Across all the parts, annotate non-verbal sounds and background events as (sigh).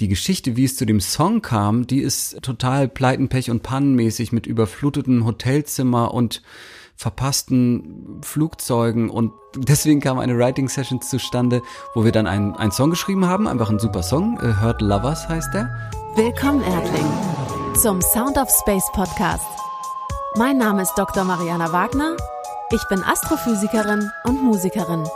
Die Geschichte, wie es zu dem Song kam, die ist total Pleitenpech und Pannenmäßig mit überfluteten Hotelzimmer und verpassten Flugzeugen und deswegen kam eine Writing Session zustande, wo wir dann einen, einen Song geschrieben haben, einfach ein super Song, äh, Hurt Lovers heißt der. Willkommen Erdling zum Sound of Space Podcast. Mein Name ist Dr. Mariana Wagner, ich bin Astrophysikerin und Musikerin.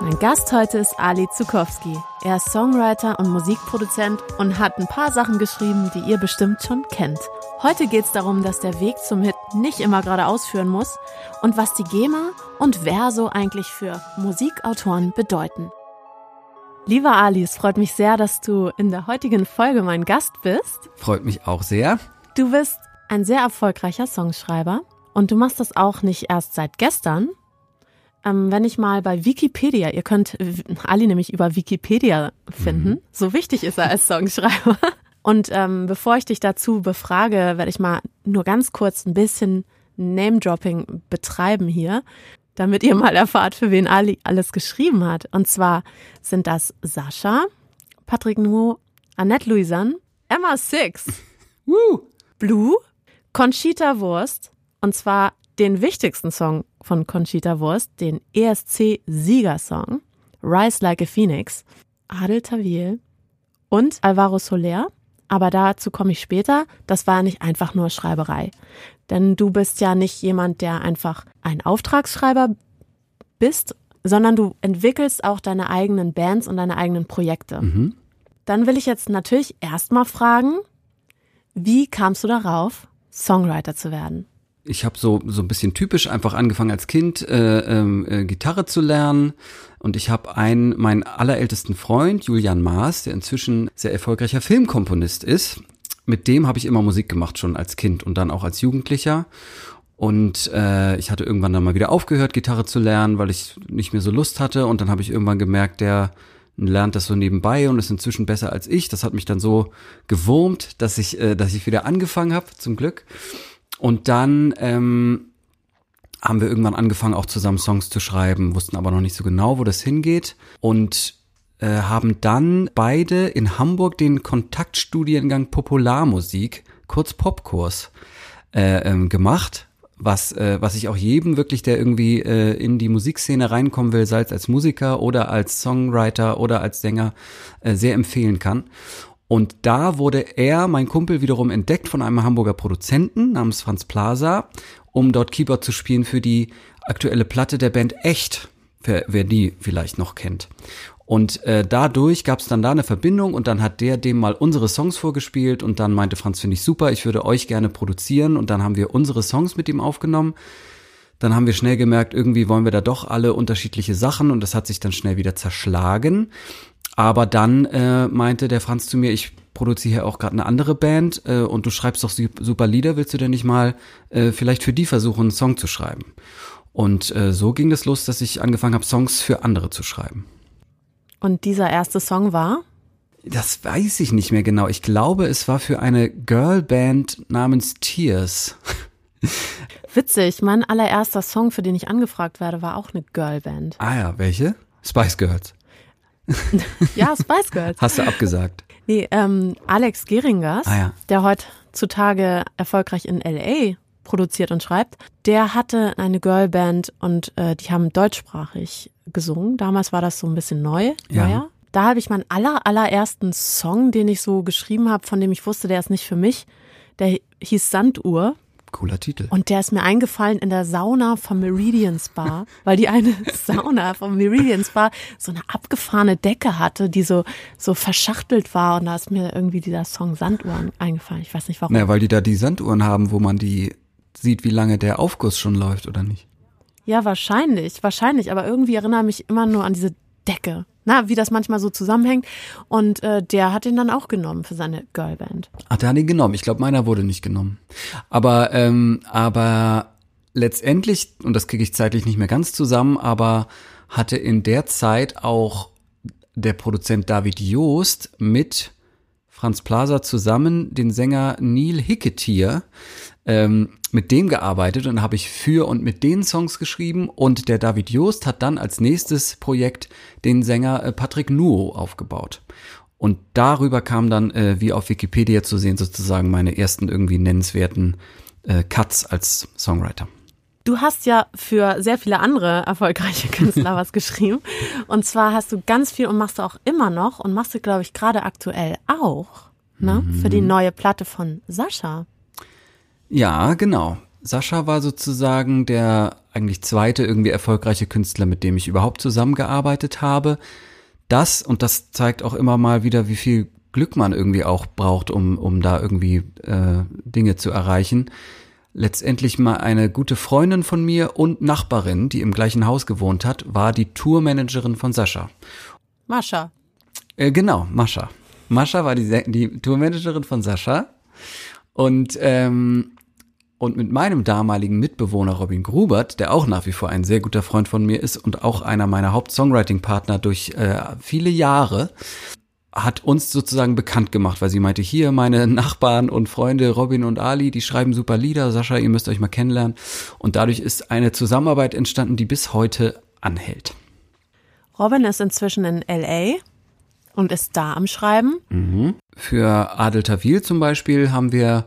Mein Gast heute ist Ali Zukowski. Er ist Songwriter und Musikproduzent und hat ein paar Sachen geschrieben, die ihr bestimmt schon kennt. Heute geht es darum, dass der Weg zum Hit nicht immer geradeaus führen muss und was die GEMA und Verso eigentlich für Musikautoren bedeuten. Lieber Ali, es freut mich sehr, dass du in der heutigen Folge mein Gast bist. Freut mich auch sehr. Du bist ein sehr erfolgreicher Songschreiber und du machst das auch nicht erst seit gestern, ähm, wenn ich mal bei Wikipedia, ihr könnt Ali nämlich über Wikipedia finden, mhm. so wichtig ist er als Songschreiber. Und ähm, bevor ich dich dazu befrage, werde ich mal nur ganz kurz ein bisschen Name-Dropping betreiben hier, damit ihr mal erfahrt, für wen Ali alles geschrieben hat. Und zwar sind das Sascha, Patrick Nuo, Annette Louisanne, Emma Six. (laughs) Blue, Conchita Wurst, und zwar den wichtigsten Song von Conchita Wurst, den ESC-Siegersong Rise Like a Phoenix, Adel Tawil und Alvaro Soler. Aber dazu komme ich später. Das war nicht einfach nur Schreiberei. Denn du bist ja nicht jemand, der einfach ein Auftragsschreiber bist, sondern du entwickelst auch deine eigenen Bands und deine eigenen Projekte. Mhm. Dann will ich jetzt natürlich erstmal fragen, wie kamst du darauf, Songwriter zu werden? Ich habe so so ein bisschen typisch einfach angefangen als Kind äh, ähm, äh, Gitarre zu lernen und ich habe einen meinen allerältesten Freund Julian Maas, der inzwischen sehr erfolgreicher Filmkomponist ist. Mit dem habe ich immer Musik gemacht schon als Kind und dann auch als Jugendlicher. Und äh, ich hatte irgendwann dann mal wieder aufgehört, Gitarre zu lernen, weil ich nicht mehr so Lust hatte. Und dann habe ich irgendwann gemerkt, der lernt das so nebenbei und ist inzwischen besser als ich. Das hat mich dann so gewurmt, dass ich, äh, dass ich wieder angefangen habe, zum Glück. Und dann ähm, haben wir irgendwann angefangen, auch zusammen Songs zu schreiben, wussten aber noch nicht so genau, wo das hingeht. Und äh, haben dann beide in Hamburg den Kontaktstudiengang Popularmusik, kurz Popkurs, äh, ähm, gemacht. Was, äh, was ich auch jedem wirklich, der irgendwie äh, in die Musikszene reinkommen will, sei es als Musiker oder als Songwriter oder als Sänger, äh, sehr empfehlen kann. Und da wurde er, mein Kumpel, wiederum entdeckt von einem Hamburger Produzenten namens Franz Plaza, um dort Keyboard zu spielen für die aktuelle Platte der Band Echt, wer, wer die vielleicht noch kennt. Und äh, dadurch gab es dann da eine Verbindung und dann hat der dem mal unsere Songs vorgespielt und dann meinte Franz, finde ich super, ich würde euch gerne produzieren und dann haben wir unsere Songs mit ihm aufgenommen. Dann haben wir schnell gemerkt, irgendwie wollen wir da doch alle unterschiedliche Sachen und das hat sich dann schnell wieder zerschlagen. Aber dann äh, meinte der Franz zu mir, ich produziere hier auch gerade eine andere Band äh, und du schreibst doch super Lieder, willst du denn nicht mal äh, vielleicht für die versuchen, einen Song zu schreiben? Und äh, so ging es los, dass ich angefangen habe, Songs für andere zu schreiben. Und dieser erste Song war? Das weiß ich nicht mehr genau. Ich glaube, es war für eine Girlband namens Tears. (laughs) Witzig, mein allererster Song, für den ich angefragt werde, war auch eine Girlband. Ah ja, welche? Spice Girls ja, Spice Girls. Hast du abgesagt? Nee, ähm, Alex Geringers, ah, ja. der heutzutage erfolgreich in L.A. produziert und schreibt, der hatte eine Girlband und äh, die haben deutschsprachig gesungen. Damals war das so ein bisschen neu, ja. neuer. Da habe ich meinen aller, allerersten Song, den ich so geschrieben habe, von dem ich wusste, der ist nicht für mich, der hieß Sanduhr. Cooler Titel. Und der ist mir eingefallen in der Sauna vom Meridian Spa, (laughs) weil die eine Sauna vom Meridian Spa so eine abgefahrene Decke hatte, die so, so verschachtelt war. Und da ist mir irgendwie dieser Song Sanduhren eingefallen. Ich weiß nicht warum. Naja, weil die da die Sanduhren haben, wo man die sieht, wie lange der Aufguss schon läuft, oder nicht? Ja, wahrscheinlich, wahrscheinlich. Aber irgendwie erinnere mich immer nur an diese Decke na, wie das manchmal so zusammenhängt. Und äh, der hat ihn dann auch genommen für seine Girlband. Ach, der hat ihn genommen. Ich glaube, meiner wurde nicht genommen. Aber, ähm, aber letztendlich, und das kriege ich zeitlich nicht mehr ganz zusammen, aber hatte in der Zeit auch der Produzent David Joost mit Franz Plaza zusammen den Sänger Neil Hicketier ähm, mit dem gearbeitet und habe ich für und mit den Songs geschrieben und der David Joost hat dann als nächstes Projekt den Sänger äh, Patrick Nuo aufgebaut. Und darüber kam dann, äh, wie auf Wikipedia zu sehen, sozusagen meine ersten irgendwie nennenswerten äh, Cuts als Songwriter. Du hast ja für sehr viele andere erfolgreiche (laughs) Künstler was geschrieben. Und zwar hast du ganz viel und machst du auch immer noch und machst du, glaube ich, gerade aktuell auch, ne? Mhm. Für die neue Platte von Sascha. Ja, genau. Sascha war sozusagen der eigentlich zweite irgendwie erfolgreiche Künstler, mit dem ich überhaupt zusammengearbeitet habe. Das, und das zeigt auch immer mal wieder, wie viel Glück man irgendwie auch braucht, um, um da irgendwie äh, Dinge zu erreichen. Letztendlich mal eine gute Freundin von mir und Nachbarin, die im gleichen Haus gewohnt hat, war die Tourmanagerin von Sascha. Mascha. Äh, genau, Mascha. Mascha war die, die Tourmanagerin von Sascha. Und ähm, und mit meinem damaligen Mitbewohner Robin Grubert, der auch nach wie vor ein sehr guter Freund von mir ist und auch einer meiner Haupt-Songwriting-Partner durch äh, viele Jahre, hat uns sozusagen bekannt gemacht, weil sie meinte, hier meine Nachbarn und Freunde Robin und Ali, die schreiben super Lieder, Sascha, ihr müsst euch mal kennenlernen. Und dadurch ist eine Zusammenarbeit entstanden, die bis heute anhält. Robin ist inzwischen in LA und ist da am Schreiben. Mhm. Für Adel Tawil zum Beispiel haben wir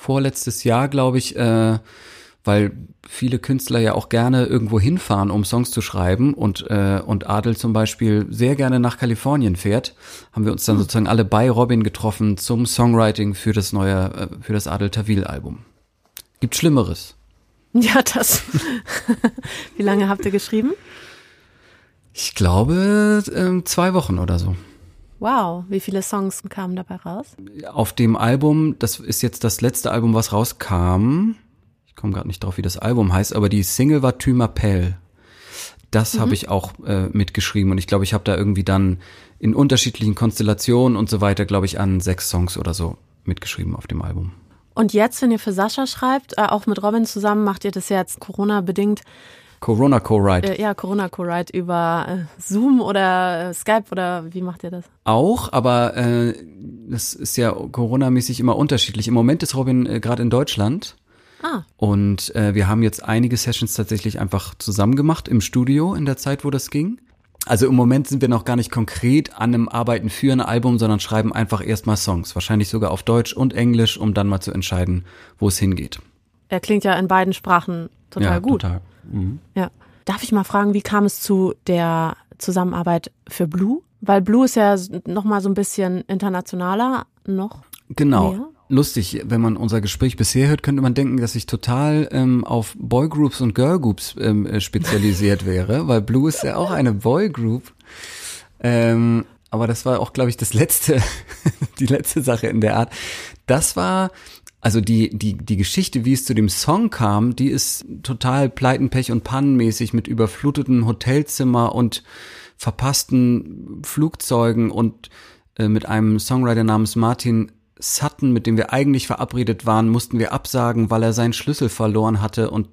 vorletztes Jahr, glaube ich, äh, weil viele Künstler ja auch gerne irgendwo hinfahren, um Songs zu schreiben und, äh, und Adel zum Beispiel sehr gerne nach Kalifornien fährt, haben wir uns dann hm. sozusagen alle bei Robin getroffen zum Songwriting für das neue, äh, für das Adel Tawil Album. Gibt Schlimmeres. Ja, das. (laughs) Wie lange habt ihr geschrieben? Ich glaube, äh, zwei Wochen oder so. Wow, wie viele Songs kamen dabei raus? Auf dem Album, das ist jetzt das letzte Album, was rauskam. Ich komme gerade nicht drauf, wie das Album heißt, aber die Single war Tu m'appelle. Das mhm. habe ich auch äh, mitgeschrieben und ich glaube, ich habe da irgendwie dann in unterschiedlichen Konstellationen und so weiter, glaube ich, an sechs Songs oder so mitgeschrieben auf dem Album. Und jetzt, wenn ihr für Sascha schreibt, äh, auch mit Robin zusammen, macht ihr das jetzt Corona-bedingt Corona Co-Write. Äh, ja, Corona Co-Write über äh, Zoom oder äh, Skype oder wie macht ihr das? Auch, aber äh, das ist ja Corona-mäßig immer unterschiedlich. Im Moment ist Robin äh, gerade in Deutschland. Ah. Und äh, wir haben jetzt einige Sessions tatsächlich einfach zusammen gemacht im Studio in der Zeit, wo das ging. Also im Moment sind wir noch gar nicht konkret an einem Arbeiten für ein Album, sondern schreiben einfach erstmal Songs. Wahrscheinlich sogar auf Deutsch und Englisch, um dann mal zu entscheiden, wo es hingeht. Er klingt ja in beiden Sprachen total ja, gut. Total. Mhm. Ja. Darf ich mal fragen, wie kam es zu der Zusammenarbeit für Blue? Weil Blue ist ja noch mal so ein bisschen internationaler noch. Genau. Mehr. Lustig, wenn man unser Gespräch bisher hört, könnte man denken, dass ich total ähm, auf Boygroups und Girlgroups ähm, äh, spezialisiert (laughs) wäre, weil Blue ist ja auch eine Boygroup. Ähm, aber das war auch, glaube ich, das letzte, (laughs) die letzte Sache in der Art. Das war also die, die, die Geschichte, wie es zu dem Song kam, die ist total Pleiten, Pech und Pannenmäßig mit überfluteten Hotelzimmer und verpassten Flugzeugen und äh, mit einem Songwriter namens Martin Sutton, mit dem wir eigentlich verabredet waren, mussten wir absagen, weil er seinen Schlüssel verloren hatte. Und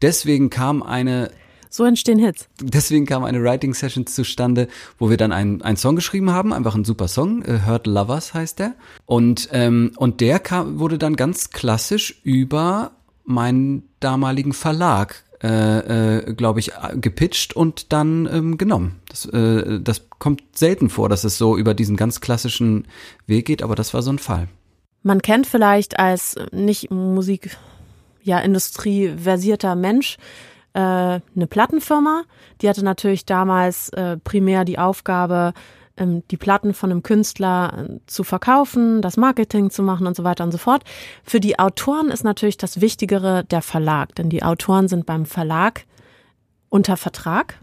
deswegen kam eine so entstehen Hits. Deswegen kam eine Writing Session zustande, wo wir dann einen, einen Song geschrieben haben, einfach ein super Song, äh, Hurt Lovers heißt der. Und, ähm, und der kam, wurde dann ganz klassisch über meinen damaligen Verlag äh, äh, glaube ich, gepitcht und dann ähm, genommen. Das, äh, das kommt selten vor, dass es so über diesen ganz klassischen Weg geht, aber das war so ein Fall. Man kennt vielleicht als nicht Musik, ja, Industrie versierter Mensch äh, eine Plattenfirma. Die hatte natürlich damals äh, primär die Aufgabe, ähm, die Platten von einem Künstler äh, zu verkaufen, das Marketing zu machen und so weiter und so fort. Für die Autoren ist natürlich das Wichtigere der Verlag, denn die Autoren sind beim Verlag unter Vertrag.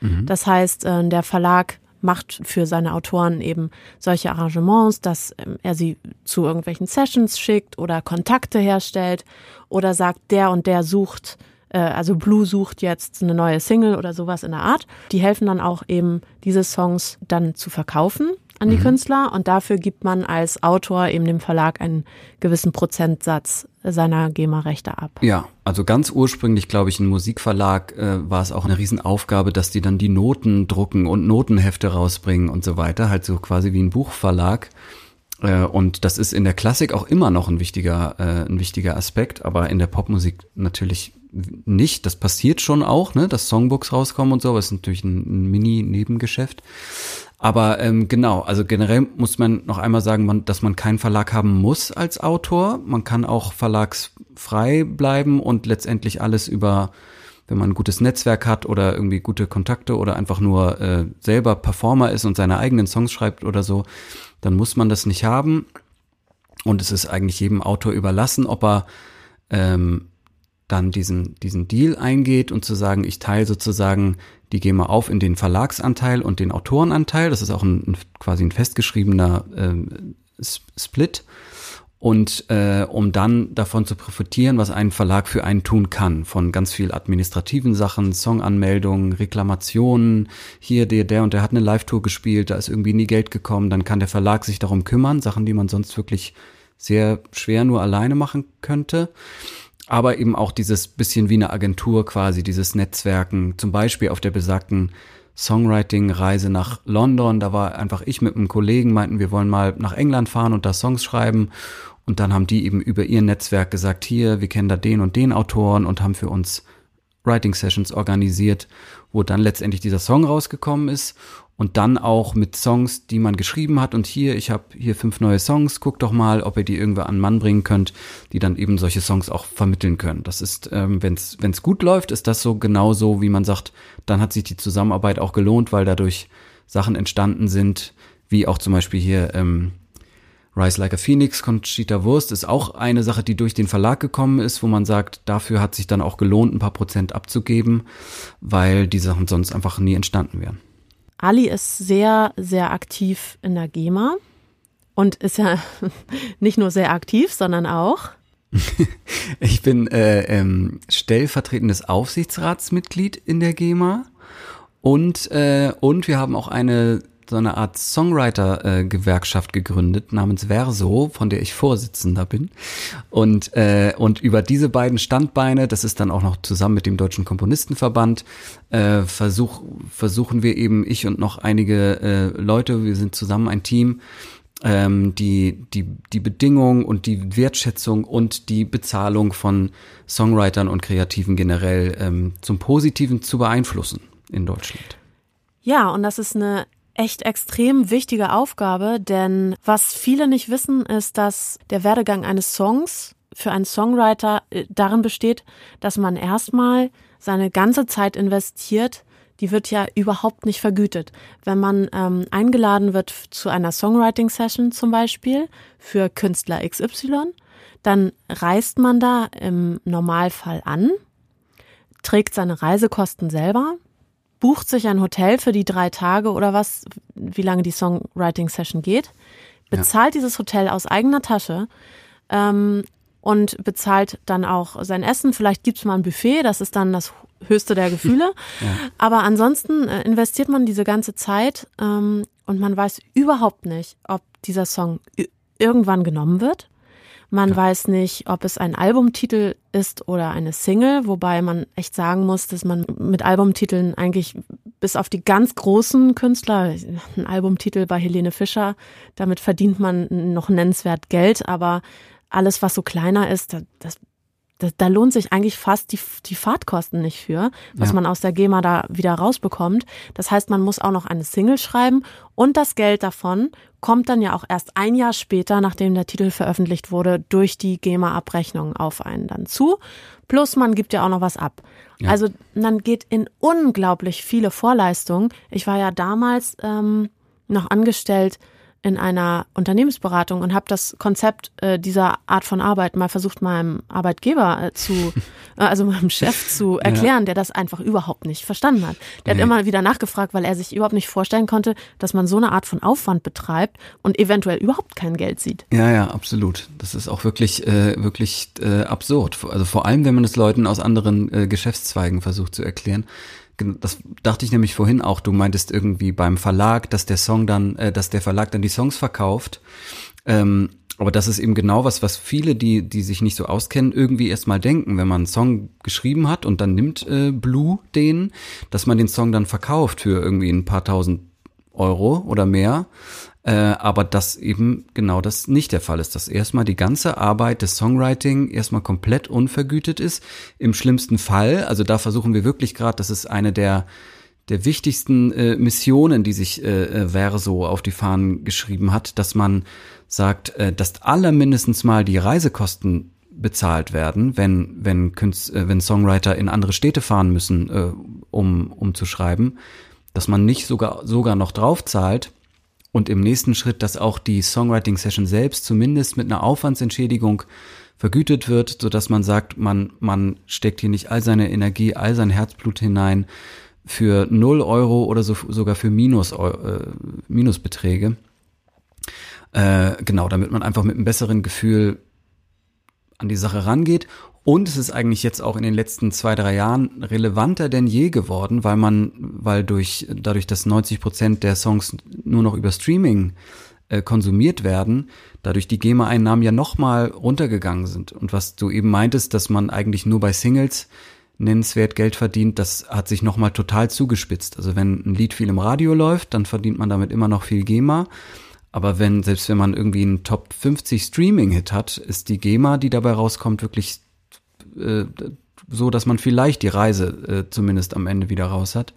Mhm. Das heißt, äh, der Verlag macht für seine Autoren eben solche Arrangements, dass ähm, er sie zu irgendwelchen Sessions schickt oder Kontakte herstellt oder sagt, der und der sucht äh, also Blue sucht jetzt eine neue Single oder sowas in der Art. Die helfen dann auch eben, diese Songs dann zu verkaufen an die mhm. Künstler und dafür gibt man als Autor eben dem Verlag einen gewissen Prozentsatz seiner GEMA-Rechte ab. Ja, also ganz ursprünglich, glaube ich, ein Musikverlag äh, war es auch eine Riesenaufgabe, dass die dann die Noten drucken und Notenhefte rausbringen und so weiter, halt so quasi wie ein Buchverlag. Äh, und das ist in der Klassik auch immer noch ein wichtiger, äh, ein wichtiger Aspekt, aber in der Popmusik natürlich nicht. Das passiert schon auch, ne, dass Songbooks rauskommen und so, aber ist natürlich ein, ein Mini-Nebengeschäft. Aber ähm, genau, also generell muss man noch einmal sagen, man, dass man keinen Verlag haben muss als Autor. Man kann auch verlagsfrei bleiben und letztendlich alles über, wenn man ein gutes Netzwerk hat oder irgendwie gute Kontakte oder einfach nur äh, selber Performer ist und seine eigenen Songs schreibt oder so, dann muss man das nicht haben. Und es ist eigentlich jedem Autor überlassen, ob er ähm, dann diesen, diesen Deal eingeht und zu sagen, ich teile sozusagen die wir auf in den Verlagsanteil und den Autorenanteil. Das ist auch ein, ein quasi ein festgeschriebener äh, Split. Und äh, um dann davon zu profitieren, was ein Verlag für einen tun kann, von ganz viel administrativen Sachen, Songanmeldungen, Reklamationen, hier der, der und der hat eine Live-Tour gespielt, da ist irgendwie nie Geld gekommen, dann kann der Verlag sich darum kümmern, Sachen, die man sonst wirklich sehr schwer nur alleine machen könnte aber eben auch dieses bisschen wie eine Agentur quasi, dieses Netzwerken, zum Beispiel auf der besagten Songwriting-Reise nach London, da war einfach ich mit einem Kollegen, meinten, wir wollen mal nach England fahren und da Songs schreiben. Und dann haben die eben über ihr Netzwerk gesagt, hier, wir kennen da den und den Autoren und haben für uns Writing Sessions organisiert, wo dann letztendlich dieser Song rausgekommen ist und dann auch mit Songs, die man geschrieben hat. Und hier, ich habe hier fünf neue Songs, guck doch mal, ob ihr die irgendwer an Mann bringen könnt, die dann eben solche Songs auch vermitteln können. Das ist, ähm, wenn es gut läuft, ist das so genau so, wie man sagt, dann hat sich die Zusammenarbeit auch gelohnt, weil dadurch Sachen entstanden sind, wie auch zum Beispiel hier ähm, Rise Like a Phoenix, Conchita Wurst ist auch eine Sache, die durch den Verlag gekommen ist, wo man sagt, dafür hat sich dann auch gelohnt, ein paar Prozent abzugeben, weil die Sachen sonst einfach nie entstanden wären. Ali ist sehr, sehr aktiv in der GEMA und ist ja (laughs) nicht nur sehr aktiv, sondern auch. (laughs) ich bin äh, ähm, stellvertretendes Aufsichtsratsmitglied in der GEMA und, äh, und wir haben auch eine so eine Art Songwriter-Gewerkschaft gegründet namens Verso, von der ich Vorsitzender bin. Und, äh, und über diese beiden Standbeine, das ist dann auch noch zusammen mit dem Deutschen Komponistenverband, äh, versuch, versuchen wir eben, ich und noch einige äh, Leute, wir sind zusammen ein Team, ähm, die, die, die Bedingungen und die Wertschätzung und die Bezahlung von Songwritern und Kreativen generell ähm, zum Positiven zu beeinflussen in Deutschland. Ja, und das ist eine echt extrem wichtige Aufgabe, denn was viele nicht wissen, ist, dass der Werdegang eines Songs für einen Songwriter äh, darin besteht, dass man erstmal seine ganze Zeit investiert, die wird ja überhaupt nicht vergütet. Wenn man ähm, eingeladen wird zu einer Songwriting-Session zum Beispiel für Künstler XY, dann reist man da im Normalfall an, trägt seine Reisekosten selber, bucht sich ein Hotel für die drei Tage oder was, wie lange die Songwriting-Session geht, bezahlt ja. dieses Hotel aus eigener Tasche ähm, und bezahlt dann auch sein Essen. Vielleicht gibt's mal ein Buffet, das ist dann das höchste der Gefühle. (laughs) ja. Aber ansonsten äh, investiert man diese ganze Zeit ähm, und man weiß überhaupt nicht, ob dieser Song irgendwann genommen wird. Man ja. weiß nicht, ob es ein Albumtitel ist oder eine Single, wobei man echt sagen muss, dass man mit Albumtiteln eigentlich bis auf die ganz großen Künstler, ein Albumtitel bei Helene Fischer, damit verdient man noch nennenswert Geld, aber alles, was so kleiner ist, das, da, da lohnt sich eigentlich fast die, die Fahrtkosten nicht für, was ja. man aus der GEMA da wieder rausbekommt. Das heißt, man muss auch noch eine Single schreiben und das Geld davon kommt dann ja auch erst ein Jahr später, nachdem der Titel veröffentlicht wurde, durch die GEMA-Abrechnung auf einen dann zu. Plus man gibt ja auch noch was ab. Ja. Also man geht in unglaublich viele Vorleistungen. Ich war ja damals ähm, noch angestellt in einer Unternehmensberatung und habe das Konzept äh, dieser Art von Arbeit mal versucht, meinem Arbeitgeber äh, zu, (laughs) äh, also meinem Chef zu erklären, ja. der das einfach überhaupt nicht verstanden hat. Der nee. hat immer wieder nachgefragt, weil er sich überhaupt nicht vorstellen konnte, dass man so eine Art von Aufwand betreibt und eventuell überhaupt kein Geld sieht. Ja, ja, absolut. Das ist auch wirklich, äh, wirklich äh, absurd. Also vor allem, wenn man es Leuten aus anderen äh, Geschäftszweigen versucht zu erklären das dachte ich nämlich vorhin auch, du meintest irgendwie beim Verlag, dass der Song dann, äh, dass der Verlag dann die Songs verkauft. Ähm, aber das ist eben genau was, was viele, die, die sich nicht so auskennen, irgendwie erstmal denken, wenn man einen Song geschrieben hat und dann nimmt äh, Blue den, dass man den Song dann verkauft für irgendwie ein paar tausend Euro oder mehr. Äh, aber dass eben genau das nicht der Fall ist, dass erstmal die ganze Arbeit des Songwriting erstmal komplett unvergütet ist. Im schlimmsten Fall, also da versuchen wir wirklich gerade, das ist eine der der wichtigsten äh, Missionen, die sich äh, äh, Verso auf die Fahnen geschrieben hat, dass man sagt, äh, dass aller mindestens mal die Reisekosten bezahlt werden, wenn wenn Künst, äh, wenn Songwriter in andere Städte fahren müssen, äh, um um zu schreiben, dass man nicht sogar sogar noch drauf zahlt und im nächsten Schritt, dass auch die Songwriting Session selbst zumindest mit einer Aufwandsentschädigung vergütet wird, so dass man sagt, man man steckt hier nicht all seine Energie, all sein Herzblut hinein für null Euro oder so, sogar für Minus äh, Minusbeträge. Äh, genau, damit man einfach mit einem besseren Gefühl an die Sache rangeht. Und es ist eigentlich jetzt auch in den letzten zwei, drei Jahren relevanter denn je geworden, weil man, weil durch, dadurch, dass 90 Prozent der Songs nur noch über Streaming äh, konsumiert werden, dadurch die GEMA-Einnahmen ja nochmal runtergegangen sind. Und was du eben meintest, dass man eigentlich nur bei Singles nennenswert Geld verdient, das hat sich nochmal total zugespitzt. Also wenn ein Lied viel im Radio läuft, dann verdient man damit immer noch viel GEMA. Aber wenn, selbst wenn man irgendwie einen Top 50 Streaming-Hit hat, ist die GEMA, die dabei rauskommt, wirklich äh, so, dass man vielleicht die Reise äh, zumindest am Ende wieder raus hat.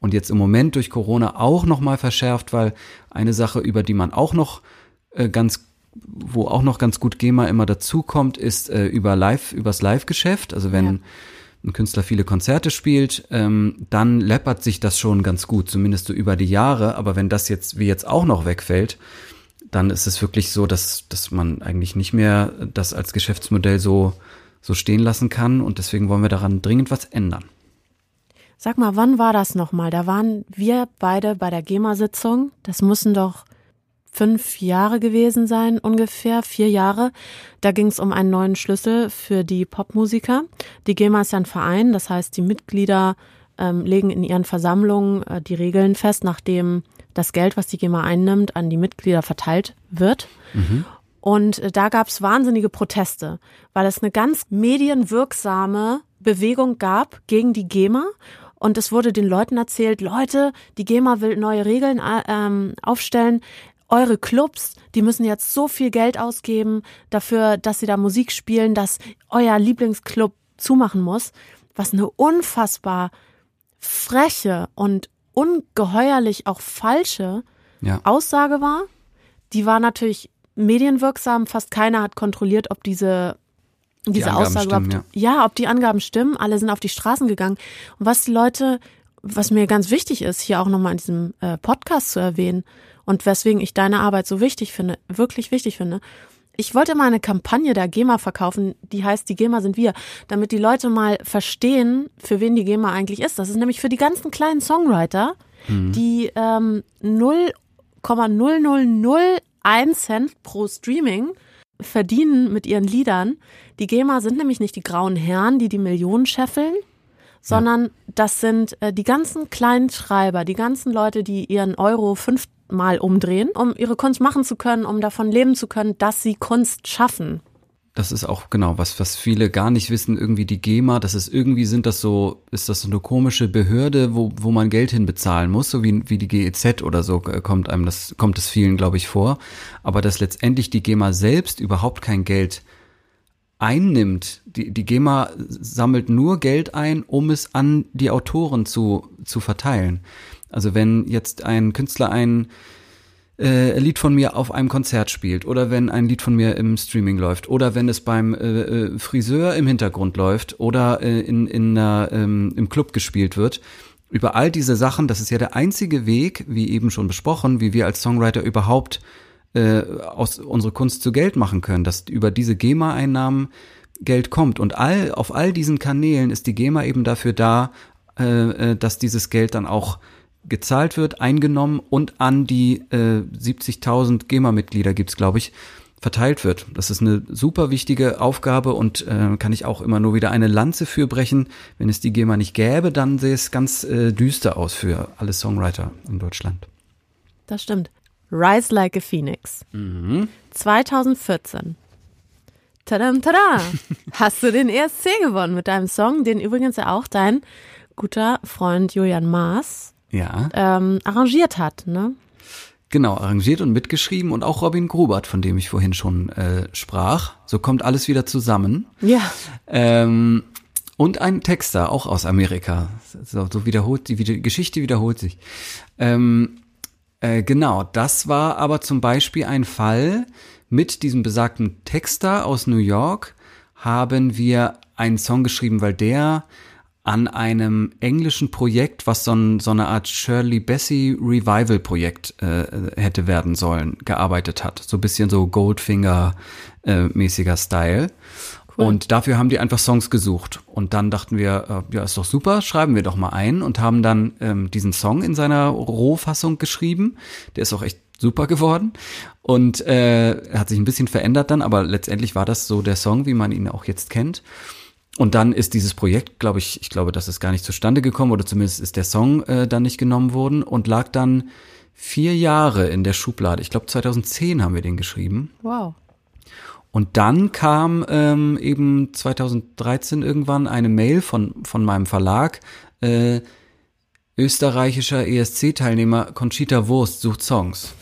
Und jetzt im Moment durch Corona auch nochmal verschärft, weil eine Sache, über die man auch noch äh, ganz wo auch noch ganz gut GEMA immer dazukommt, ist äh, über Live, übers Live-Geschäft. Also wenn ja ein Künstler viele Konzerte spielt, ähm, dann läppert sich das schon ganz gut, zumindest so über die Jahre. Aber wenn das jetzt wie jetzt auch noch wegfällt, dann ist es wirklich so, dass, dass man eigentlich nicht mehr das als Geschäftsmodell so, so stehen lassen kann. Und deswegen wollen wir daran dringend was ändern. Sag mal, wann war das nochmal? Da waren wir beide bei der GEMA-Sitzung. Das müssen doch fünf Jahre gewesen sein, ungefähr vier Jahre. Da ging es um einen neuen Schlüssel für die Popmusiker. Die GEMA ist ja ein Verein, das heißt, die Mitglieder ähm, legen in ihren Versammlungen äh, die Regeln fest, nachdem das Geld, was die GEMA einnimmt, an die Mitglieder verteilt wird. Mhm. Und äh, da gab es wahnsinnige Proteste, weil es eine ganz medienwirksame Bewegung gab gegen die GEMA und es wurde den Leuten erzählt, Leute, die GEMA will neue Regeln äh, ähm, aufstellen eure Clubs, die müssen jetzt so viel Geld ausgeben dafür, dass sie da Musik spielen, dass euer Lieblingsclub zumachen muss, was eine unfassbar freche und ungeheuerlich auch falsche ja. Aussage war. Die war natürlich medienwirksam, fast keiner hat kontrolliert, ob diese diese die Aussage stimmen, überhaupt, ja. ja, ob die Angaben stimmen, alle sind auf die Straßen gegangen. Und was die Leute, was mir ganz wichtig ist, hier auch nochmal in diesem äh, Podcast zu erwähnen, und weswegen ich deine Arbeit so wichtig finde, wirklich wichtig finde. Ich wollte mal eine Kampagne der GEMA verkaufen, die heißt Die GEMA sind wir, damit die Leute mal verstehen, für wen die GEMA eigentlich ist. Das ist nämlich für die ganzen kleinen Songwriter, mhm. die ähm, 0,0001 Cent pro Streaming verdienen mit ihren Liedern. Die GEMA sind nämlich nicht die grauen Herren, die die Millionen scheffeln, sondern ja. das sind äh, die ganzen kleinen Schreiber, die ganzen Leute, die ihren Euro fünf mal umdrehen, um ihre Kunst machen zu können, um davon leben zu können, dass sie Kunst schaffen. Das ist auch genau was, was viele gar nicht wissen. Irgendwie die GEMA, das ist irgendwie sind das so, ist das so eine komische Behörde, wo, wo man Geld hinbezahlen muss, so wie, wie die GEZ oder so äh, kommt einem das, kommt es vielen, glaube ich, vor. Aber dass letztendlich die GEMA selbst überhaupt kein Geld einnimmt. Die, die GEMA sammelt nur Geld ein, um es an die Autoren zu, zu verteilen. Also wenn jetzt ein Künstler ein äh, Lied von mir auf einem Konzert spielt oder wenn ein Lied von mir im Streaming läuft oder wenn es beim äh, äh, Friseur im Hintergrund läuft oder äh, in, in einer, ähm, im Club gespielt wird. Über all diese Sachen, das ist ja der einzige Weg, wie eben schon besprochen, wie wir als Songwriter überhaupt äh, aus unsere Kunst zu Geld machen können, dass über diese GEMA-Einnahmen Geld kommt. Und all, auf all diesen Kanälen ist die GEMA eben dafür da, äh, äh dass dieses Geld dann auch gezahlt wird, eingenommen und an die äh, 70.000 GEMA-Mitglieder gibt's, glaube ich, verteilt wird. Das ist eine super wichtige Aufgabe und äh, kann ich auch immer nur wieder eine Lanze für brechen. Wenn es die GEMA nicht gäbe, dann sähe es ganz äh, düster aus für alle Songwriter in Deutschland. Das stimmt. Rise Like a Phoenix. Mhm. 2014. Tadam, tada! (laughs) Hast du den ESC gewonnen mit deinem Song, den übrigens ja auch dein guter Freund Julian Maas ja. ähm, arrangiert hat, ne? Genau, arrangiert und mitgeschrieben und auch Robin Grubert, von dem ich vorhin schon äh, sprach. So kommt alles wieder zusammen. Ja. Ähm, Und ein Texter, auch aus Amerika. So, so wiederholt, die, die Geschichte wiederholt sich. Ähm, äh, genau, das war aber zum Beispiel ein Fall mit diesem besagten Texter aus New York haben wir einen Song geschrieben, weil der an einem englischen Projekt, was so, ein, so eine Art Shirley Bassey Revival Projekt äh, hätte werden sollen, gearbeitet hat. So ein bisschen so Goldfinger äh, mäßiger Style. Cool. Und dafür haben die einfach Songs gesucht. Und dann dachten wir, äh, ja, ist doch super, schreiben wir doch mal ein und haben dann ähm, diesen Song in seiner Rohfassung geschrieben. Der ist auch echt super geworden und äh, hat sich ein bisschen verändert dann, aber letztendlich war das so der Song, wie man ihn auch jetzt kennt. Und dann ist dieses Projekt, glaube ich, ich glaube, das ist gar nicht zustande gekommen oder zumindest ist der Song äh, dann nicht genommen worden und lag dann vier Jahre in der Schublade. Ich glaube, 2010 haben wir den geschrieben. Wow. Und dann kam ähm, eben 2013 irgendwann eine Mail von, von meinem Verlag, äh, österreichischer ESC-Teilnehmer Conchita Wurst sucht Songs.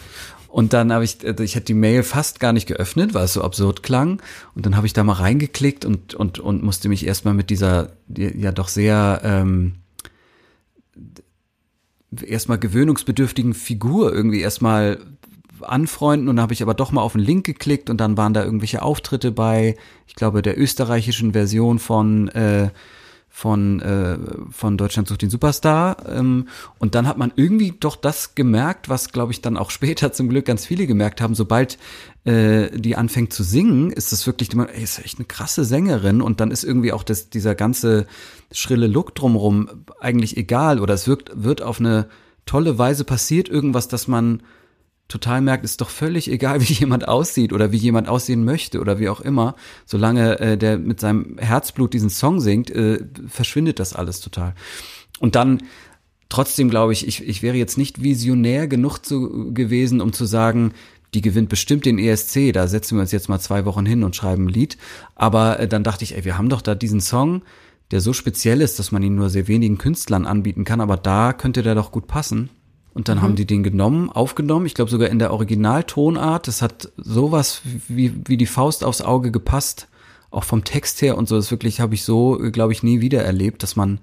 Und dann habe ich, also ich hätte die Mail fast gar nicht geöffnet, weil es so absurd klang. Und dann habe ich da mal reingeklickt und, und, und musste mich erstmal mit dieser ja doch sehr ähm, erstmal gewöhnungsbedürftigen Figur irgendwie erstmal anfreunden und dann habe ich aber doch mal auf den Link geklickt und dann waren da irgendwelche Auftritte bei, ich glaube, der österreichischen Version von äh, von, äh, von Deutschland sucht den Superstar. Ähm, und dann hat man irgendwie doch das gemerkt, was, glaube ich, dann auch später zum Glück ganz viele gemerkt haben. Sobald äh, die anfängt zu singen, ist das wirklich, ey, ist echt eine krasse Sängerin. Und dann ist irgendwie auch das, dieser ganze schrille Look drumrum eigentlich egal. Oder es wirkt, wird auf eine tolle Weise passiert irgendwas, dass man total merkt, ist doch völlig egal, (laughs) wie jemand aussieht oder wie jemand aussehen möchte oder wie auch immer. Solange äh, der mit seinem Herzblut diesen Song singt, äh, verschwindet das alles total. Und dann trotzdem glaube ich, ich, ich wäre jetzt nicht visionär genug zu, gewesen, um zu sagen, die gewinnt bestimmt den ESC, da setzen wir uns jetzt mal zwei Wochen hin und schreiben ein Lied. Aber äh, dann dachte ich, ey, wir haben doch da diesen Song, der so speziell ist, dass man ihn nur sehr wenigen Künstlern anbieten kann, aber da könnte der doch gut passen. Und dann mhm. haben die den genommen, aufgenommen, ich glaube sogar in der Originaltonart. Das hat sowas wie, wie die Faust aufs Auge gepasst, auch vom Text her und so. Das wirklich habe ich so, glaube ich, nie wieder erlebt, dass man,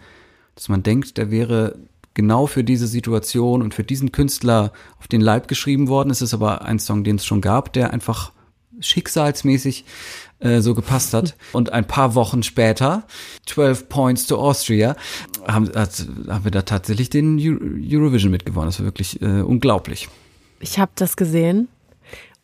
dass man denkt, der wäre genau für diese Situation und für diesen Künstler auf den Leib geschrieben worden. Es ist aber ein Song, den es schon gab, der einfach schicksalsmäßig äh, so gepasst hat. Und ein paar Wochen später, 12 Points to Austria, haben, hat, haben wir da tatsächlich den Eurovision mitgewonnen. Das war wirklich äh, unglaublich. Ich habe das gesehen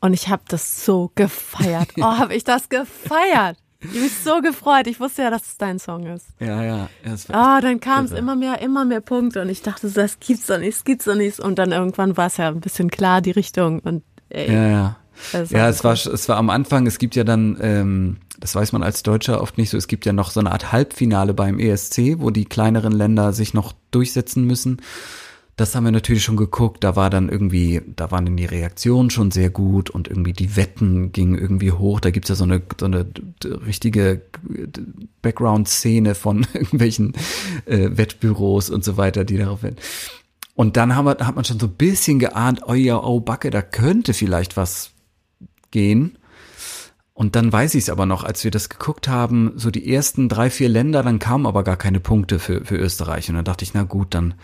und ich habe das so gefeiert. (laughs) Oh, habe ich das gefeiert. Ich habe mich so gefreut. Ich wusste ja, dass es dein Song ist. Ja, ja. Ah, oh, dann kam es immer mehr, immer mehr Punkte und ich dachte, das gibt's doch nicht, das gibt's doch nicht. Und dann irgendwann war es ja ein bisschen klar, die Richtung. Und ey, ja, ja. Ja, es war, es war am Anfang, es gibt ja dann, ähm, das weiß man als Deutscher oft nicht so, es gibt ja noch so eine Art Halbfinale beim ESC, wo die kleineren Länder sich noch durchsetzen müssen. Das haben wir natürlich schon geguckt. Da war dann irgendwie, da waren dann die Reaktionen schon sehr gut und irgendwie die Wetten gingen irgendwie hoch. Da gibt's ja so eine, so eine richtige Background-Szene von (laughs) irgendwelchen äh, Wettbüros und so weiter, die darauf wetten. Und dann haben wir, hat man schon so ein bisschen geahnt, oh ja, oh Backe, da könnte vielleicht was gehen. Und dann weiß ich es aber noch, als wir das geguckt haben, so die ersten drei, vier Länder, dann kamen aber gar keine Punkte für, für Österreich. Und dann dachte ich, na gut, dann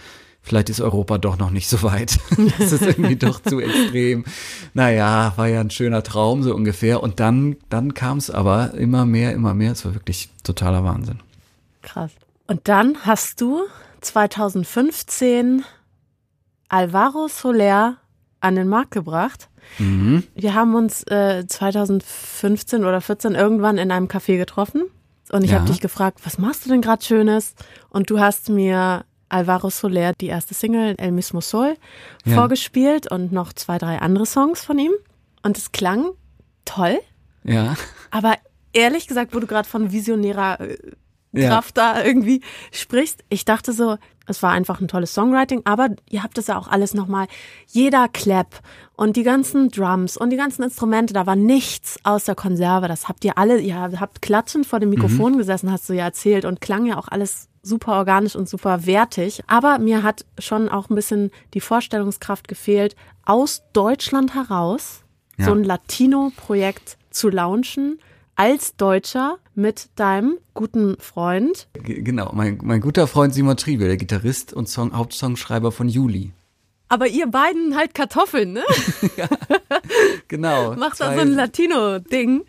vielleicht ist Europa doch noch nicht so weit. (laughs) das ist irgendwie doch zu extrem. Naja, war ja ein schöner Traum, so ungefähr. Und dann, dann kam es aber immer mehr, immer mehr. Es war wirklich totaler Wahnsinn. Krass. Und dann hast du 2015 Alvaro Soler an den Markt gebracht. Mhm. Wir haben uns äh, 2015 oder 14 irgendwann in einem Café getroffen und ich ja. habe dich gefragt, was machst du denn gerade Schönes? Und du hast mir Alvaro Soler, die erste Single El Mismo Sol, ja. vorgespielt und noch zwei, drei andere Songs von ihm. Und es klang toll. Ja. Aber ehrlich gesagt, wo du gerade von visionärer äh, Kraft ja. da irgendwie sprichst, ich dachte so, es war einfach ein tolles Songwriting, aber ihr habt das ja auch alles nochmal, jeder Clap und die ganzen Drums und die ganzen Instrumente, da war nichts aus der Konserve. Das habt ihr alle, ihr habt klatschend vor dem mhm. Mikrofon mhm. gesessen, hast du ja erzählt und klang ja auch alles super organisch und super wertig. Aber mir hat schon auch ein bisschen die Vorstellungskraft gefehlt, aus Deutschland heraus ja. so ein Latino-Projekt zu launchen als Deutscher mit deinem guten Freund. G genau, mein, mein guter Freund Simon Triebel, der Gitarrist und Song, Hauptsongschreiber von Juli. Aber ihr beiden halt Kartoffeln, ne? (laughs) ja, genau. (laughs) Macht da so ein Latino-Ding.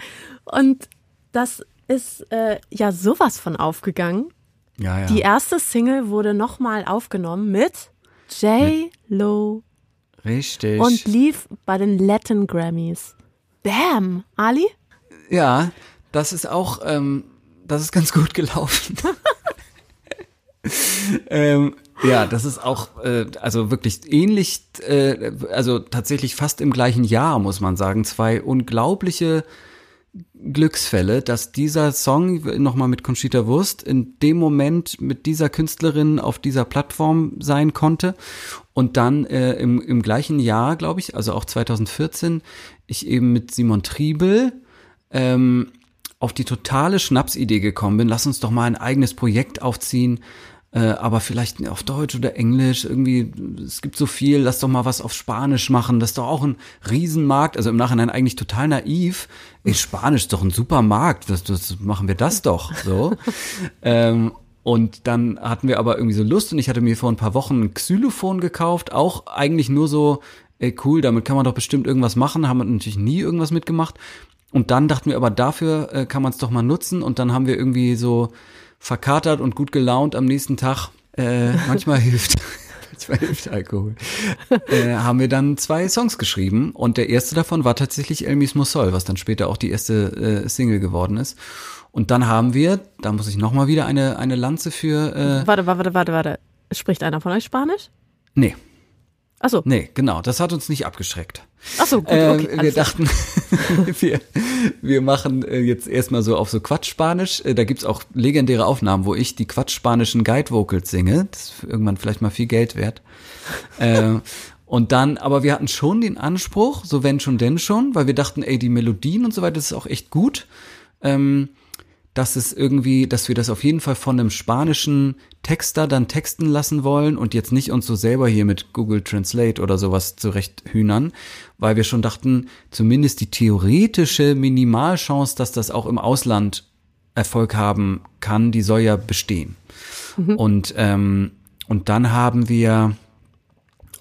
Und das ist äh, ja sowas von aufgegangen. Ja, ja. Die erste Single wurde nochmal aufgenommen mit J. Lo. Richtig. Und lief bei den Latin Grammys. Bam, Ali? Ja, das ist auch, ähm, das ist ganz gut gelaufen. (laughs) ähm, ja, das ist auch, äh, also wirklich ähnlich, äh, also tatsächlich fast im gleichen Jahr, muss man sagen. Zwei unglaubliche Glücksfälle, dass dieser Song nochmal mit Conchita Wurst in dem Moment mit dieser Künstlerin auf dieser Plattform sein konnte und dann äh, im, im gleichen Jahr, glaube ich, also auch 2014, ich eben mit Simon Triebel ähm, auf die totale Schnapsidee gekommen bin, lass uns doch mal ein eigenes Projekt aufziehen, äh, aber vielleicht auf Deutsch oder Englisch, irgendwie, es gibt so viel, lass doch mal was auf Spanisch machen, das ist doch auch ein Riesenmarkt, also im Nachhinein eigentlich total naiv. Ey, Spanisch ist doch ein super Markt, das, das machen wir das doch, so. (laughs) ähm, und dann hatten wir aber irgendwie so Lust und ich hatte mir vor ein paar Wochen ein Xylophon gekauft, auch eigentlich nur so, ey cool, damit kann man doch bestimmt irgendwas machen, haben wir natürlich nie irgendwas mitgemacht. Und dann dachten wir aber, dafür äh, kann man es doch mal nutzen und dann haben wir irgendwie so verkatert und gut gelaunt am nächsten Tag. Äh, (laughs) manchmal hilft. (laughs) manchmal hilft Alkohol. Äh, haben wir dann zwei Songs geschrieben und der erste davon war tatsächlich El Mismo Sol, was dann später auch die erste äh, Single geworden ist. Und dann haben wir, da muss ich nochmal wieder eine, eine Lanze für. Äh, warte, warte, warte, warte. Spricht einer von euch Spanisch? Nee. Ach so. Nee, genau, das hat uns nicht abgeschreckt. Ach so, gut, okay. Äh, wir dachten, (laughs) wir, wir machen äh, jetzt erstmal so auf so Quatsch-Spanisch. Äh, da gibt's auch legendäre Aufnahmen, wo ich die Quatsch-spanischen Guide-Vocals singe. Das ist irgendwann vielleicht mal viel Geld wert. äh, (laughs) und dann, aber wir hatten schon den Anspruch, so wenn schon, denn schon, weil wir dachten, ey, die Melodien und so weiter, das ist auch echt gut. Ähm, dass es irgendwie, dass wir das auf jeden Fall von einem spanischen Texter dann texten lassen wollen und jetzt nicht uns so selber hier mit Google Translate oder sowas zurecht hühnern, weil wir schon dachten, zumindest die theoretische Minimalchance, dass das auch im Ausland Erfolg haben kann, die soll ja bestehen. Mhm. Und, ähm, und dann haben wir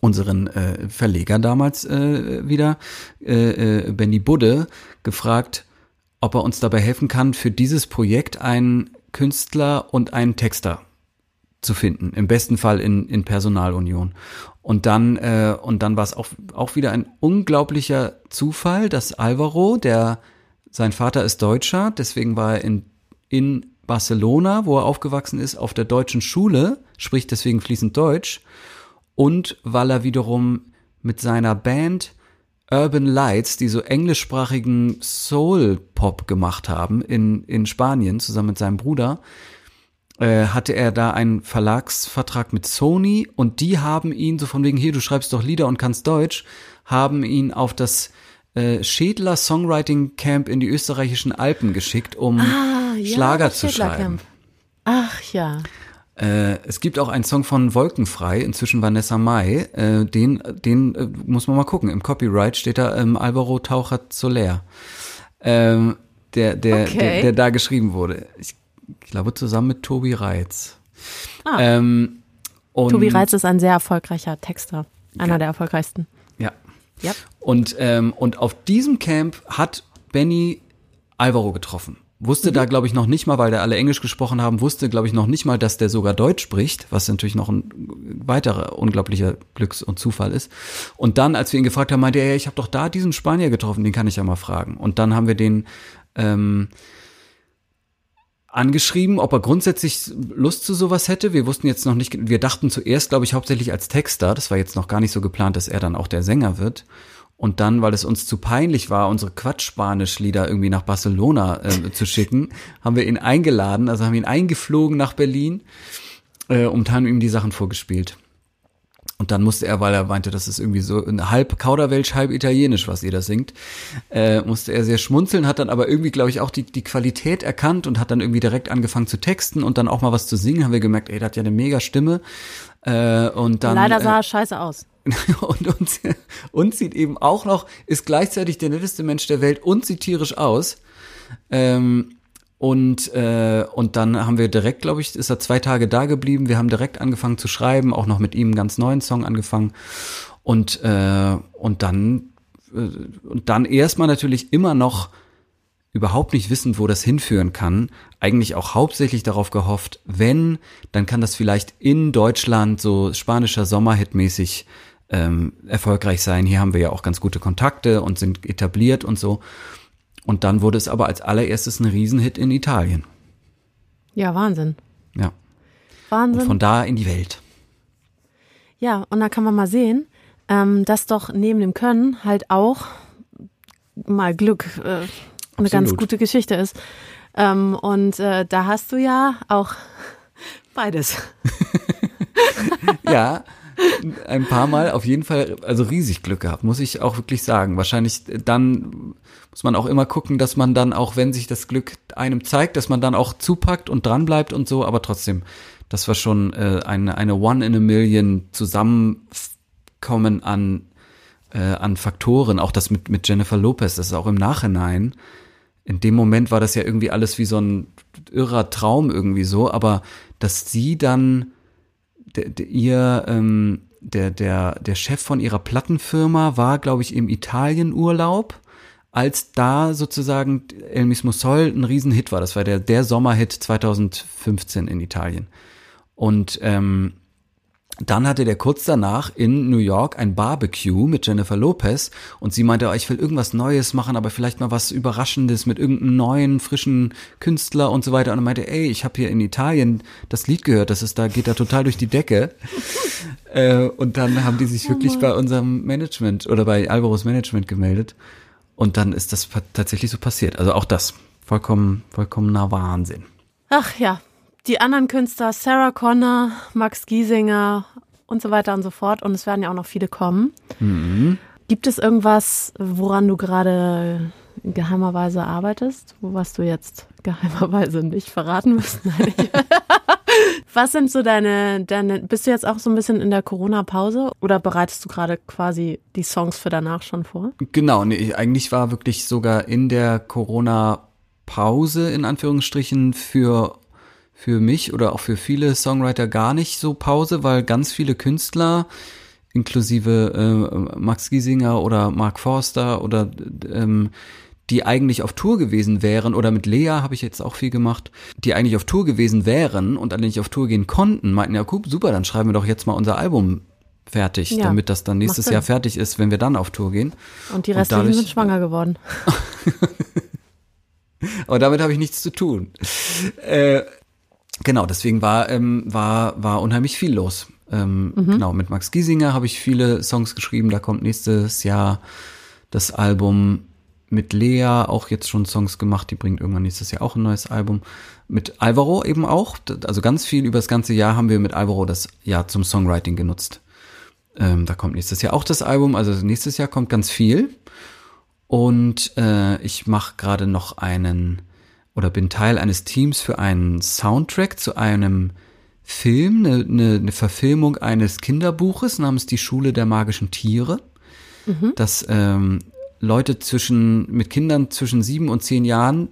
unseren äh, Verleger damals äh, wieder, äh, äh, Benny Budde, gefragt, ob er uns dabei helfen kann, für dieses Projekt einen Künstler und einen Texter zu finden. Im besten Fall in, in Personalunion. Und dann, äh, und dann war es auch, auch wieder ein unglaublicher Zufall, dass Alvaro, der, sein Vater ist Deutscher, deswegen war er in, in Barcelona, wo er aufgewachsen ist, auf der deutschen Schule, spricht deswegen fließend Deutsch. Und weil er wiederum mit seiner Band Urban Lights, die so englischsprachigen Soul-Pop gemacht haben in, in Spanien zusammen mit seinem Bruder, äh, hatte er da einen Verlagsvertrag mit Sony und die haben ihn so von wegen, hier, du schreibst doch Lieder und kannst Deutsch, haben ihn auf das äh, Schädler Songwriting Camp in die österreichischen Alpen geschickt, um ah, ja, Schlager zu schreiben. Ach ja. Äh, es gibt auch einen Song von Wolkenfrei, inzwischen Vanessa Mai, äh, den, den äh, muss man mal gucken. Im Copyright steht da ähm, Alvaro Taucher Soler, ähm, der, der, okay. der, der da geschrieben wurde. Ich glaube zusammen mit Tobi Reitz. Ah. Ähm, Tobi Reitz ist ein sehr erfolgreicher Texter, einer ja. der erfolgreichsten. Ja. ja. Und, ähm, und auf diesem Camp hat Benny Alvaro getroffen wusste mhm. da, glaube ich, noch nicht mal, weil der alle Englisch gesprochen haben, wusste, glaube ich, noch nicht mal, dass der sogar Deutsch spricht, was natürlich noch ein weiterer unglaublicher Glücks- und Zufall ist. Und dann, als wir ihn gefragt haben, meinte er, ja, ich habe doch da diesen Spanier getroffen, den kann ich ja mal fragen. Und dann haben wir den ähm, angeschrieben, ob er grundsätzlich Lust zu sowas hätte. Wir wussten jetzt noch nicht, wir dachten zuerst, glaube ich, hauptsächlich als Texter. Das war jetzt noch gar nicht so geplant, dass er dann auch der Sänger wird. Und dann, weil es uns zu peinlich war, unsere Quatsch-Spanisch-Lieder irgendwie nach Barcelona äh, (laughs) zu schicken, haben wir ihn eingeladen, also haben ihn eingeflogen nach Berlin äh, und haben ihm die Sachen vorgespielt. Und dann musste er, weil er meinte, das ist irgendwie so halb Kauderwelsch, halb Italienisch, was ihr da singt, äh, musste er sehr schmunzeln, hat dann aber irgendwie, glaube ich, auch die, die Qualität erkannt und hat dann irgendwie direkt angefangen zu texten und dann auch mal was zu singen. Haben wir gemerkt, ey, der hat ja eine mega Stimme. Äh, und dann, Leider sah er scheiße aus. (laughs) und uns, uns sieht eben auch noch, ist gleichzeitig der netteste Mensch der Welt und sieht tierisch aus. Ähm, und, äh, und dann haben wir direkt, glaube ich, ist er zwei Tage da geblieben. Wir haben direkt angefangen zu schreiben, auch noch mit ihm einen ganz neuen Song angefangen. Und, äh, und dann, äh, und dann erstmal natürlich immer noch überhaupt nicht wissend, wo das hinführen kann, eigentlich auch hauptsächlich darauf gehofft, wenn, dann kann das vielleicht in Deutschland so spanischer Sommerhit mäßig ähm, erfolgreich sein. Hier haben wir ja auch ganz gute Kontakte und sind etabliert und so. Und dann wurde es aber als allererstes ein Riesenhit in Italien. Ja, Wahnsinn. Ja. Wahnsinn. Und von da in die Welt. Ja, und da kann man mal sehen, ähm, dass doch neben dem Können halt auch mal Glück äh, eine ganz gute Geschichte ist. Ähm, und äh, da hast du ja auch (laughs) beides. (laughs) ja, ein paar Mal auf jeden Fall, also riesig Glück gehabt, muss ich auch wirklich sagen. Wahrscheinlich dann muss man auch immer gucken, dass man dann auch, wenn sich das Glück einem zeigt, dass man dann auch zupackt und dranbleibt und so, aber trotzdem, das war schon äh, eine, eine One in a Million Zusammenkommen an, äh, an Faktoren, auch das mit, mit Jennifer Lopez, das ist auch im Nachhinein. In dem Moment war das ja irgendwie alles wie so ein irrer Traum irgendwie so, aber dass sie dann der, der, ihr ähm, der der der Chef von ihrer Plattenfirma war, glaube ich, im Italienurlaub, als da sozusagen El Mismo Sol ein Riesenhit war. Das war der der Sommerhit 2015 in Italien. Und ähm, dann hatte der kurz danach in New York ein Barbecue mit Jennifer Lopez und sie meinte, oh, ich will irgendwas Neues machen, aber vielleicht mal was Überraschendes mit irgendeinem neuen, frischen Künstler und so weiter. Und er meinte, ey, ich habe hier in Italien das Lied gehört, das ist da, geht da total durch die Decke. (laughs) äh, und dann haben die sich oh wirklich bei unserem Management oder bei Alvaros Management gemeldet. Und dann ist das tatsächlich so passiert. Also auch das. Vollkommen, vollkommener Wahnsinn. Ach ja, die anderen Künstler, Sarah Connor, Max Giesinger und so weiter und so fort. Und es werden ja auch noch viele kommen. Mhm. Gibt es irgendwas, woran du gerade geheimerweise arbeitest, was du jetzt geheimerweise nicht verraten wirst? (laughs) Nein, (laughs) Was sind so deine, deine, bist du jetzt auch so ein bisschen in der Corona-Pause oder bereitest du gerade quasi die Songs für danach schon vor? Genau, nee, eigentlich war wirklich sogar in der Corona-Pause in Anführungsstrichen für für mich oder auch für viele Songwriter gar nicht so Pause, weil ganz viele Künstler, inklusive äh, Max Giesinger oder Mark Forster oder ähm, die eigentlich auf Tour gewesen wären, oder mit Lea habe ich jetzt auch viel gemacht, die eigentlich auf Tour gewesen wären und alle nicht auf Tour gehen konnten, meinten, ja, gut, super, dann schreiben wir doch jetzt mal unser Album fertig, ja, damit das dann nächstes Jahr fertig ist, wenn wir dann auf Tour gehen. Und die restlichen und dadurch, sind schwanger geworden. (laughs) Aber damit habe ich nichts zu tun. Äh, Genau, deswegen war, ähm, war, war unheimlich viel los. Ähm, mhm. Genau, mit Max Giesinger habe ich viele Songs geschrieben. Da kommt nächstes Jahr das Album mit Lea auch jetzt schon Songs gemacht. Die bringt irgendwann nächstes Jahr auch ein neues Album. Mit Alvaro eben auch. Also ganz viel über das ganze Jahr haben wir mit Alvaro das Jahr zum Songwriting genutzt. Ähm, da kommt nächstes Jahr auch das Album. Also nächstes Jahr kommt ganz viel. Und äh, ich mache gerade noch einen oder bin Teil eines Teams für einen Soundtrack zu einem Film, eine, eine, eine Verfilmung eines Kinderbuches namens Die Schule der magischen Tiere. Mhm. Das ähm, Leute zwischen mit Kindern zwischen sieben und zehn Jahren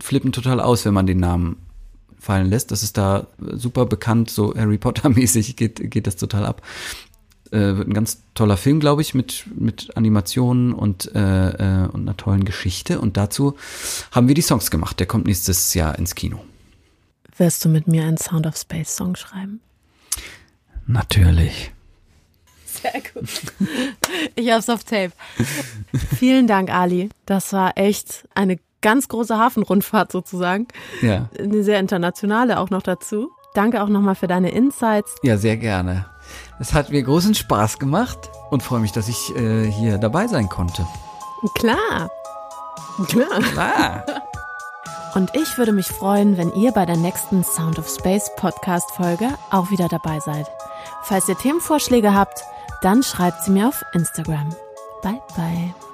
flippen total aus, wenn man den Namen fallen lässt. Das ist da super bekannt, so Harry Potter mäßig geht geht das total ab äh, wird ein ganz toller Film, glaube ich, mit, mit Animationen und, äh, äh, und einer tollen Geschichte. Und dazu haben wir die Songs gemacht. Der kommt nächstes Jahr ins Kino. Wirst du mit mir einen Sound of Space Song schreiben? Natürlich. Sehr gut. (laughs) Ich hab's auf Tape. Vielen Dank, Ali. Das war echt eine ganz große Hafenrundfahrt sozusagen. Ja. Eine sehr internationale auch noch dazu. Danke auch nochmal für deine Insights. Ja, sehr gerne. Es hat mir großen Spaß gemacht und freue mich, dass ich äh, hier dabei sein konnte. Klar. Klar. Klar. (laughs) Und ich würde mich freuen, wenn ihr bei der nächsten Sound of Space Podcast Folge auch wieder dabei seid. Falls ihr Themenvorschläge habt, dann schreibt sie mir auf Instagram. Bye bye.